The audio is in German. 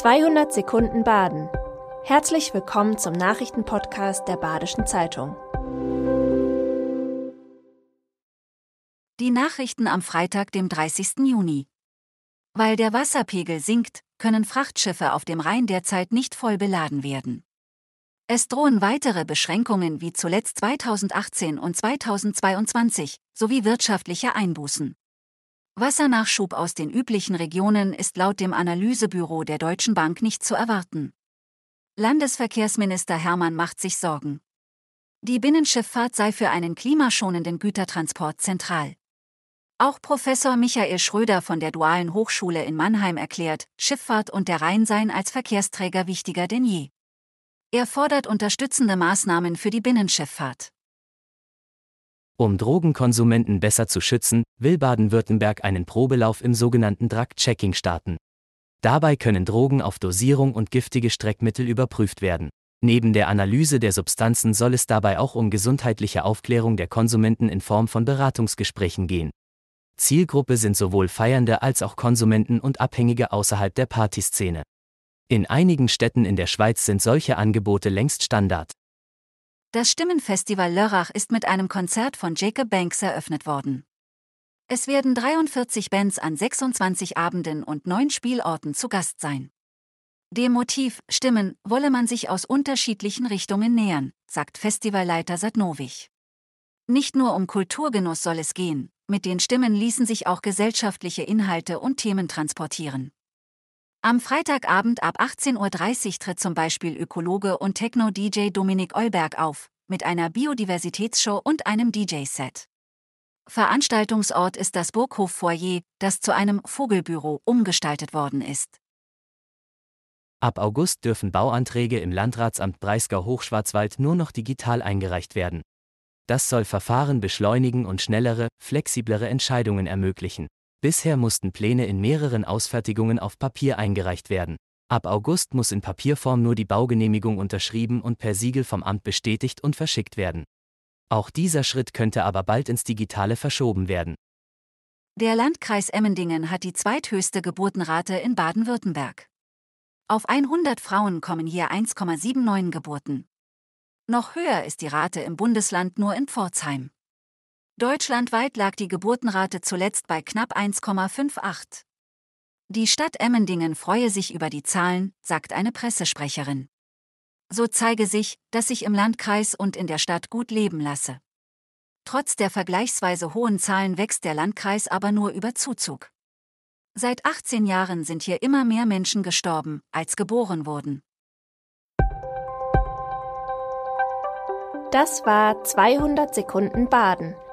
200 Sekunden Baden. Herzlich willkommen zum Nachrichtenpodcast der Badischen Zeitung. Die Nachrichten am Freitag, dem 30. Juni. Weil der Wasserpegel sinkt, können Frachtschiffe auf dem Rhein derzeit nicht voll beladen werden. Es drohen weitere Beschränkungen wie zuletzt 2018 und 2022 sowie wirtschaftliche Einbußen. Wassernachschub aus den üblichen Regionen ist laut dem Analysebüro der Deutschen Bank nicht zu erwarten. Landesverkehrsminister Hermann macht sich Sorgen. Die Binnenschifffahrt sei für einen klimaschonenden Gütertransport zentral. Auch Professor Michael Schröder von der Dualen Hochschule in Mannheim erklärt, Schifffahrt und der Rhein seien als Verkehrsträger wichtiger denn je. Er fordert unterstützende Maßnahmen für die Binnenschifffahrt. Um Drogenkonsumenten besser zu schützen, will Baden-Württemberg einen Probelauf im sogenannten Drug-Checking starten. Dabei können Drogen auf Dosierung und giftige Streckmittel überprüft werden. Neben der Analyse der Substanzen soll es dabei auch um gesundheitliche Aufklärung der Konsumenten in Form von Beratungsgesprächen gehen. Zielgruppe sind sowohl Feiernde als auch Konsumenten und Abhängige außerhalb der Partyszene. In einigen Städten in der Schweiz sind solche Angebote längst Standard. Das Stimmenfestival Lörrach ist mit einem Konzert von Jacob Banks eröffnet worden. Es werden 43 Bands an 26 Abenden und neun Spielorten zu Gast sein. Dem Motiv Stimmen wolle man sich aus unterschiedlichen Richtungen nähern, sagt Festivalleiter Sadnowich. Nicht nur um Kulturgenuss soll es gehen, mit den Stimmen ließen sich auch gesellschaftliche Inhalte und Themen transportieren. Am Freitagabend ab 18.30 Uhr tritt zum Beispiel Ökologe und Techno-DJ Dominik Eulberg auf, mit einer Biodiversitätsshow und einem DJ-Set. Veranstaltungsort ist das Burghof-Foyer, das zu einem Vogelbüro umgestaltet worden ist. Ab August dürfen Bauanträge im Landratsamt Breisgau-Hochschwarzwald nur noch digital eingereicht werden. Das soll Verfahren beschleunigen und schnellere, flexiblere Entscheidungen ermöglichen. Bisher mussten Pläne in mehreren Ausfertigungen auf Papier eingereicht werden. Ab August muss in Papierform nur die Baugenehmigung unterschrieben und per Siegel vom Amt bestätigt und verschickt werden. Auch dieser Schritt könnte aber bald ins Digitale verschoben werden. Der Landkreis Emmendingen hat die zweithöchste Geburtenrate in Baden-Württemberg. Auf 100 Frauen kommen hier 1,79 Geburten. Noch höher ist die Rate im Bundesland nur in Pforzheim. Deutschlandweit lag die Geburtenrate zuletzt bei knapp 1,58. Die Stadt Emmendingen freue sich über die Zahlen, sagt eine Pressesprecherin. So zeige sich, dass sich im Landkreis und in der Stadt gut leben lasse. Trotz der vergleichsweise hohen Zahlen wächst der Landkreis aber nur über Zuzug. Seit 18 Jahren sind hier immer mehr Menschen gestorben, als geboren wurden. Das war 200 Sekunden Baden.